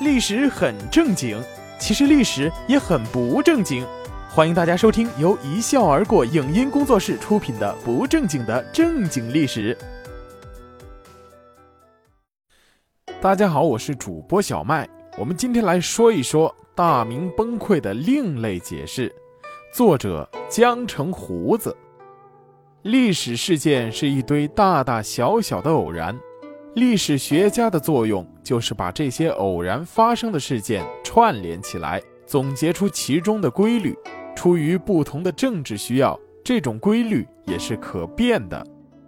历史很正经，其实历史也很不正经。欢迎大家收听由一笑而过影音工作室出品的《不正经的正经历史》。大家好，我是主播小麦。我们今天来说一说大明崩溃的另类解释。作者江城胡子。历史事件是一堆大大小小的偶然。历史学家的作用就是把这些偶然发生的事件串联起来，总结出其中的规律。出于不同的政治需要，这种规律也是可变的。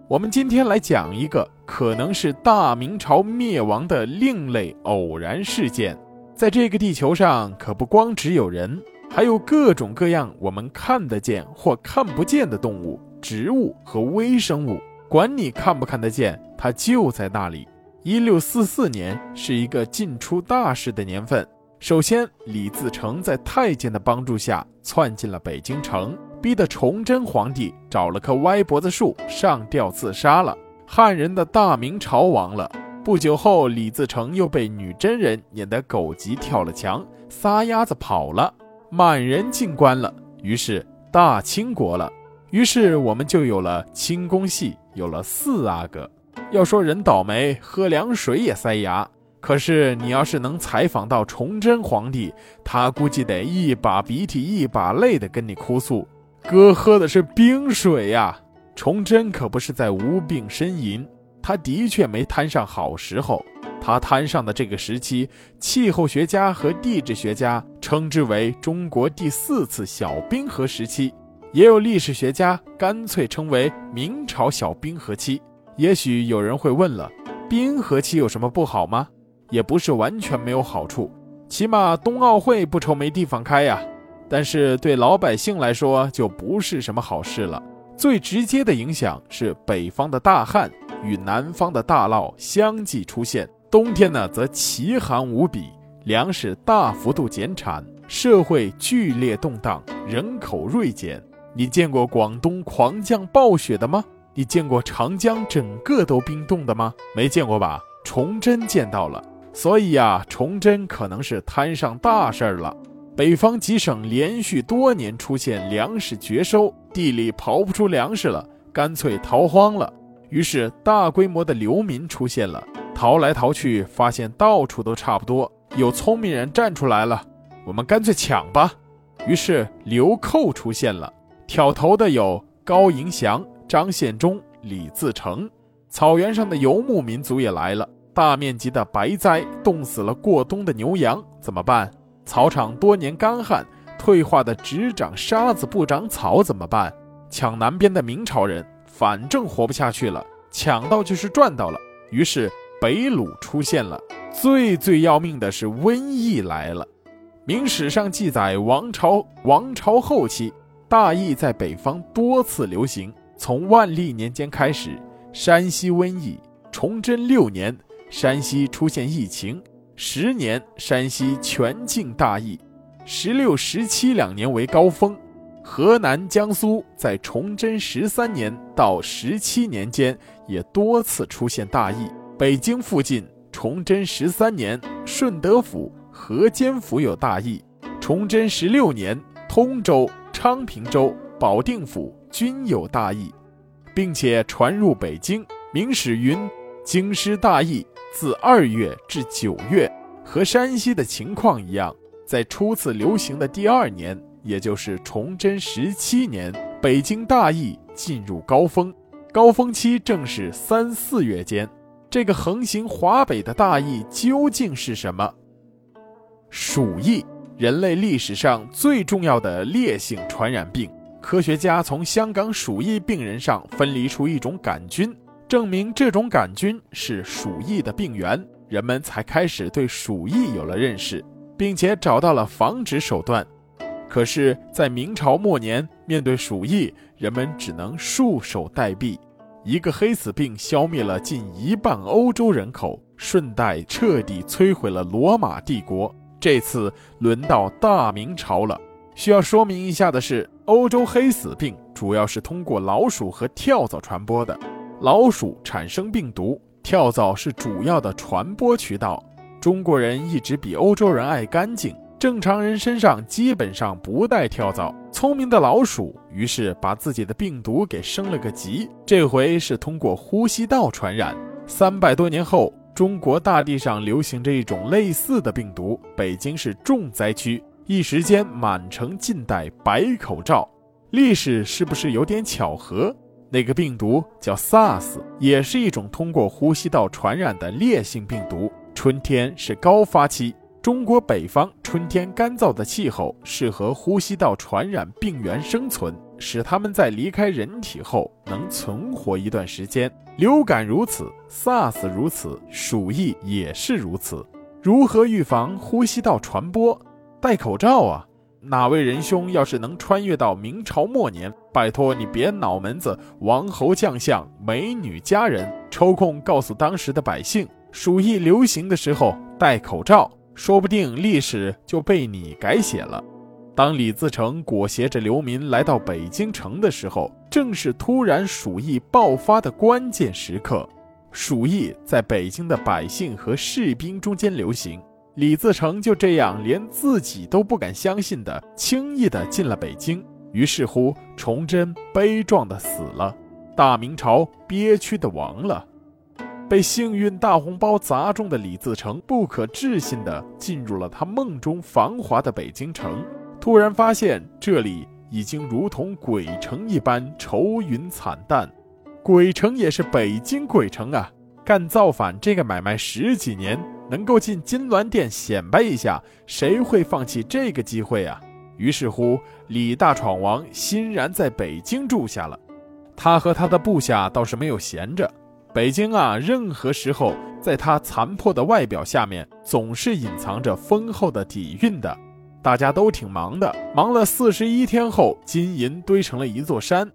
我们今天来讲一个可能是大明朝灭亡的另类偶然事件。在这个地球上，可不光只有人，还有各种各样我们看得见或看不见的动物、植物和微生物。管你看不看得见，它就在那里。一六四四年是一个进出大事的年份。首先，李自成在太监的帮助下窜进了北京城，逼得崇祯皇帝找了棵歪脖子树上吊自杀了。汉人的大明朝亡了。不久后，李自成又被女真人撵得狗急跳了墙，撒丫子跑了。满人进关了，于是大清国了。于是我们就有了清宫戏。有了四阿哥，要说人倒霉，喝凉水也塞牙。可是你要是能采访到崇祯皇帝，他估计得一把鼻涕一把泪的跟你哭诉：“哥喝的是冰水呀！”崇祯可不是在无病呻吟，他的确没摊上好时候。他摊上的这个时期，气候学家和地质学家称之为中国第四次小冰河时期。也有历史学家干脆称为明朝小冰河期。也许有人会问了，冰河期有什么不好吗？也不是完全没有好处，起码冬奥会不愁没地方开呀。但是对老百姓来说就不是什么好事了。最直接的影响是北方的大旱与南方的大涝相继出现，冬天呢则奇寒无比，粮食大幅度减产，社会剧烈动荡，人口锐减。你见过广东狂降暴雪的吗？你见过长江整个都冰冻的吗？没见过吧？崇祯见到了，所以呀，崇祯可能是摊上大事儿了。北方几省连续多年出现粮食绝收，地里刨不出粮食了，干脆逃荒了。于是大规模的流民出现了，逃来逃去，发现到处都差不多。有聪明人站出来了，我们干脆抢吧。于是流寇出现了。挑头的有高迎祥、张献忠、李自成，草原上的游牧民族也来了。大面积的白灾，冻死了过冬的牛羊，怎么办？草场多年干旱，退化的只长沙子不长草，怎么办？抢南边的明朝人，反正活不下去了，抢到就是赚到了。于是北虏出现了。最最要命的是瘟疫来了。明史上记载，王朝王朝后期。大疫在北方多次流行，从万历年间开始，山西瘟疫；崇祯六年，山西出现疫情；十年，山西全境大疫；十六、十七两年为高峰。河南、江苏在崇祯十三年到十七年间也多次出现大疫。北京附近，崇祯十三年，顺德府、河间府有大疫；崇祯十六年，通州。昌平州、保定府均有大疫，并且传入北京。明史云：“京师大疫自二月至九月，和山西的情况一样。在初次流行的第二年，也就是崇祯十七年，北京大疫进入高峰，高峰期正是三四月间。这个横行华北的大疫究竟是什么？鼠疫。”人类历史上最重要的烈性传染病，科学家从香港鼠疫病人上分离出一种杆菌，证明这种杆菌是鼠疫的病源，人们才开始对鼠疫有了认识，并且找到了防止手段。可是，在明朝末年，面对鼠疫，人们只能束手待毙。一个黑死病消灭了近一半欧洲人口，顺带彻底摧毁了罗马帝国。这次轮到大明朝了。需要说明一下的是，欧洲黑死病主要是通过老鼠和跳蚤传播的。老鼠产生病毒，跳蚤是主要的传播渠道。中国人一直比欧洲人爱干净，正常人身上基本上不带跳蚤。聪明的老鼠于是把自己的病毒给升了个级，这回是通过呼吸道传染。三百多年后，中国大地上流行着一种类似的病毒，北京是重灾区，一时间满城尽戴白口罩。历史是不是有点巧合？那个病毒叫 SARS，也是一种通过呼吸道传染的烈性病毒。春天是高发期，中国北方春天干燥的气候适合呼吸道传染病原生存，使它们在离开人体后能存活一段时间。流感如此，SARS 如此，鼠疫也是如此。如何预防呼吸道传播？戴口罩啊！哪位仁兄要是能穿越到明朝末年，拜托你别脑门子，王侯将相、美女佳人，抽空告诉当时的百姓，鼠疫流行的时候戴口罩，说不定历史就被你改写了。当李自成裹挟着流民来到北京城的时候，正是突然鼠疫爆发的关键时刻，鼠疫在北京的百姓和士兵中间流行。李自成就这样连自己都不敢相信的，轻易的进了北京。于是乎，崇祯悲壮的死了，大明朝憋屈的亡了。被幸运大红包砸中的李自成，不可置信的进入了他梦中繁华的北京城，突然发现这里已经如同鬼城一般愁云惨淡。鬼城也是北京鬼城啊！干造反这个买卖十几年。能够进金銮殿显摆一下，谁会放弃这个机会啊？于是乎，李大闯王欣然在北京住下了。他和他的部下倒是没有闲着。北京啊，任何时候在他残破的外表下面，总是隐藏着丰厚的底蕴的。大家都挺忙的，忙了四十一天后，金银堆成了一座山，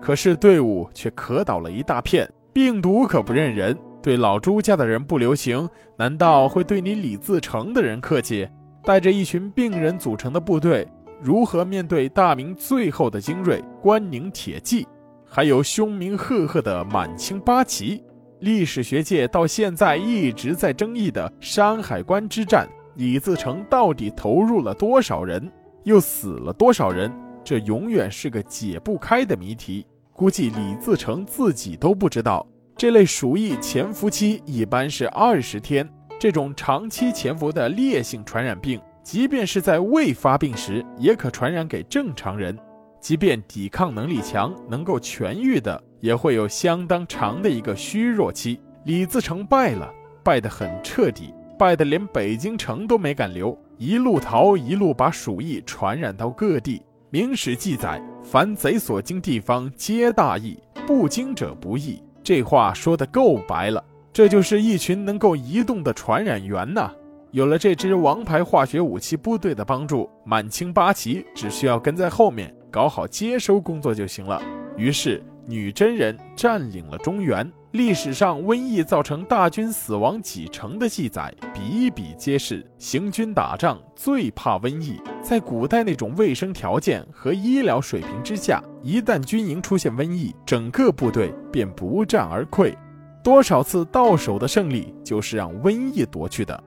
可是队伍却可倒了一大片。病毒可不认人。对老朱家的人不留情，难道会对你李自成的人客气？带着一群病人组成的部队，如何面对大明最后的精锐关宁铁骑，还有凶名赫赫的满清八旗？历史学界到现在一直在争议的山海关之战，李自成到底投入了多少人，又死了多少人？这永远是个解不开的谜题。估计李自成自己都不知道。这类鼠疫潜伏期一般是二十天，这种长期潜伏的烈性传染病，即便是在未发病时，也可传染给正常人。即便抵抗能力强，能够痊愈的，也会有相当长的一个虚弱期。李自成败了，败得很彻底，败得连北京城都没敢留，一路逃，一路把鼠疫传染到各地。明史记载：“凡贼所经地方，皆大疫；不经者不疫。”这话说的够白了，这就是一群能够移动的传染源呐！有了这支王牌化学武器部队的帮助，满清八旗只需要跟在后面搞好接收工作就行了。于是，女真人占领了中原。历史上瘟疫造成大军死亡几成的记载比比皆是。行军打仗最怕瘟疫，在古代那种卫生条件和医疗水平之下，一旦军营出现瘟疫，整个部队便不战而溃。多少次到手的胜利就是让瘟疫夺去的。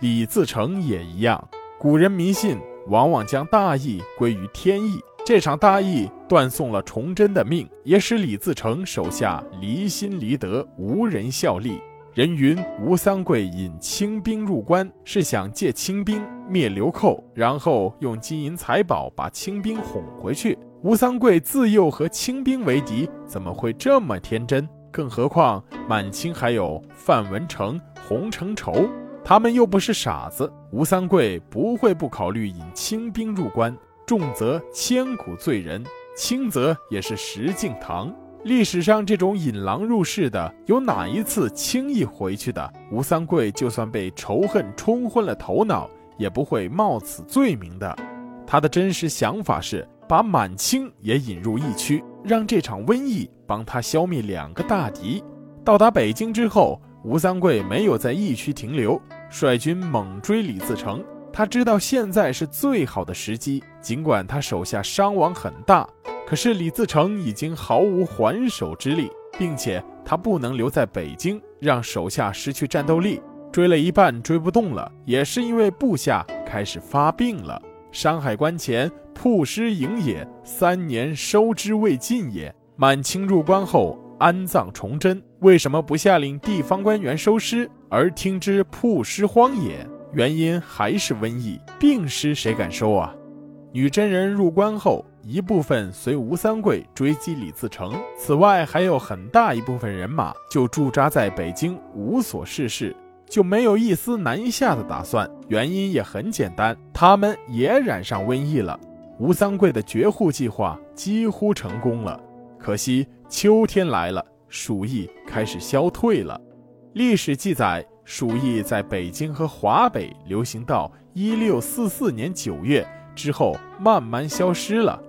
李自成也一样。古人迷信，往往将大义归于天意。这场大疫断送了崇祯的命，也使李自成手下离心离德，无人效力。人云吴三桂引清兵入关，是想借清兵灭流寇，然后用金银财宝把清兵哄回去。吴三桂自幼和清兵为敌，怎么会这么天真？更何况满清还有范文成、洪承畴，他们又不是傻子。吴三桂不会不考虑引清兵入关。重则千古罪人，轻则也是石敬瑭。历史上这种引狼入室的，有哪一次轻易回去的？吴三桂就算被仇恨冲昏了头脑，也不会冒此罪名的。他的真实想法是把满清也引入疫区，让这场瘟疫帮他消灭两个大敌。到达北京之后，吴三桂没有在疫区停留，率军猛追李自成。他知道现在是最好的时机，尽管他手下伤亡很大，可是李自成已经毫无还手之力，并且他不能留在北京，让手下失去战斗力。追了一半追不动了，也是因为部下开始发病了。山海关前，曝尸营也，三年收之未尽也。满清入关后安葬崇祯，为什么不下令地方官员收尸，而听之曝尸荒野？原因还是瘟疫，病尸谁敢收啊？女真人入关后，一部分随吴三桂追击李自成，此外还有很大一部分人马就驻扎在北京，无所事事。就没有一丝南下的打算，原因也很简单，他们也染上瘟疫了。吴三桂的绝户计划几乎成功了，可惜秋天来了，鼠疫开始消退了。历史记载，鼠疫在北京和华北流行到一六四四年九月之后，慢慢消失了。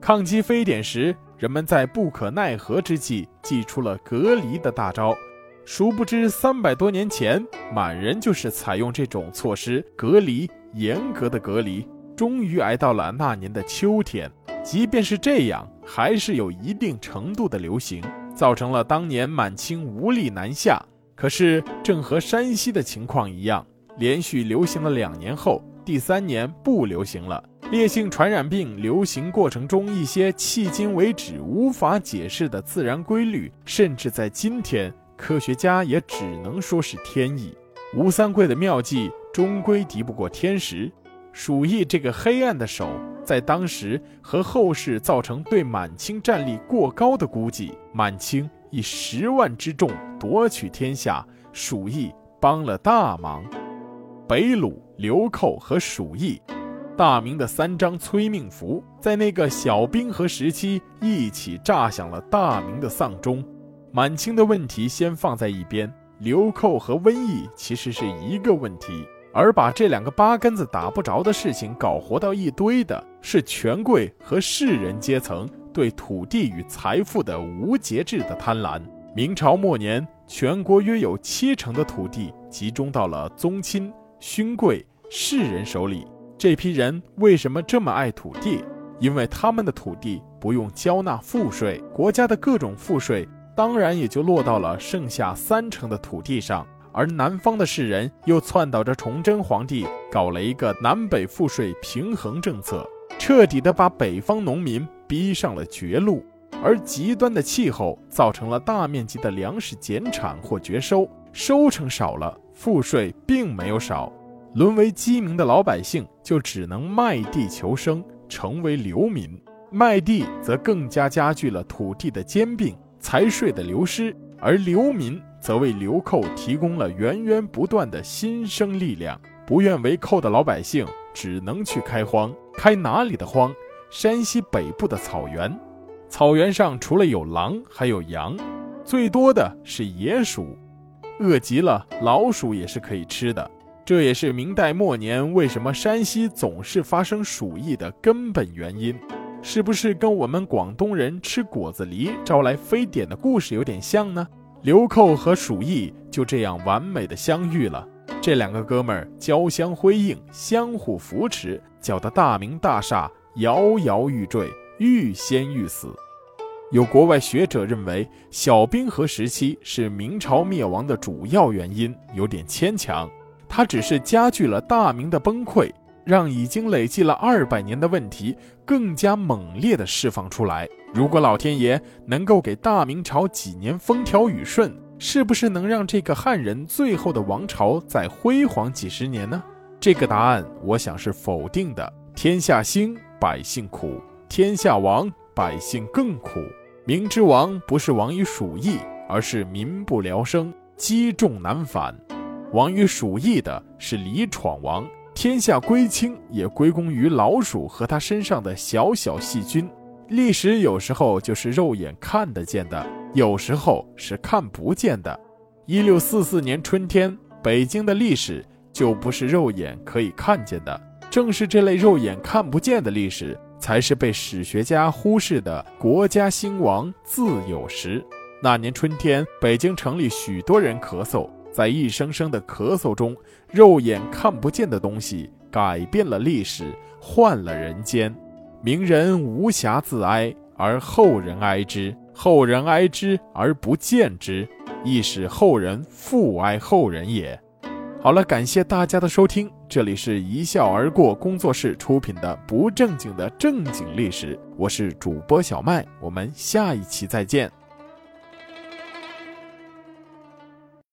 抗击非典时，人们在不可奈何之际，祭出了隔离的大招。殊不知，三百多年前，满人就是采用这种措施隔离，严格的隔离，终于挨到了那年的秋天。即便是这样，还是有一定程度的流行，造成了当年满清无力南下。可是，正和山西的情况一样，连续流行了两年后，第三年不流行了。烈性传染病流行过程中，一些迄今为止无法解释的自然规律，甚至在今天。科学家也只能说是天意。吴三桂的妙计终归敌不过天时。鼠疫这个黑暗的手，在当时和后世造成对满清战力过高的估计。满清以十万之众夺取天下，鼠疫帮了大忙。北虏、流寇和鼠疫，大明的三张催命符，在那个小冰河时期一起炸响了大明的丧钟。满清的问题先放在一边，流寇和瘟疫其实是一个问题，而把这两个八竿子打不着的事情搞活到一堆的是权贵和士人阶层对土地与财富的无节制的贪婪。明朝末年，全国约有七成的土地集中到了宗亲、勋贵、士人手里。这批人为什么这么爱土地？因为他们的土地不用交纳赋税，国家的各种赋税。当然也就落到了剩下三成的土地上，而南方的士人又篡倒着崇祯皇帝，搞了一个南北赋税平衡政策，彻底的把北方农民逼上了绝路。而极端的气候造成了大面积的粮食减产或绝收，收成少了，赋税并没有少，沦为饥民的老百姓就只能卖地求生，成为流民。卖地则更加加剧了土地的兼并。财税的流失，而流民则为流寇提供了源源不断的新生力量。不愿为寇的老百姓只能去开荒，开哪里的荒？山西北部的草原，草原上除了有狼，还有羊，最多的是野鼠，饿极了，老鼠也是可以吃的。这也是明代末年为什么山西总是发生鼠疫的根本原因。是不是跟我们广东人吃果子狸招来非典的故事有点像呢？流寇和鼠疫就这样完美的相遇了，这两个哥们儿交相辉映，相互扶持，搅得大明大厦摇摇欲坠，欲仙欲死。有国外学者认为，小冰河时期是明朝灭亡的主要原因，有点牵强，它只是加剧了大明的崩溃。让已经累积了二百年的问题更加猛烈地释放出来。如果老天爷能够给大明朝几年风调雨顺，是不是能让这个汉人最后的王朝再辉煌几十年呢？这个答案我想是否定的。天下兴，百姓苦；天下亡，百姓更苦。明之亡不是亡于鼠疫，而是民不聊生，积重难返。亡于鼠疫的是李闯王。天下归清也归功于老鼠和它身上的小小细菌。历史有时候就是肉眼看得见的，有时候是看不见的。一六四四年春天，北京的历史就不是肉眼可以看见的。正是这类肉眼看不见的历史，才是被史学家忽视的国家兴亡自有时。那年春天，北京城里许多人咳嗽。在一声声的咳嗽中，肉眼看不见的东西改变了历史，换了人间。名人无暇自哀，而后人哀之；后人哀之而不见之，亦使后人复哀后人也。好了，感谢大家的收听，这里是一笑而过工作室出品的不正经的正经历史，我是主播小麦，我们下一期再见。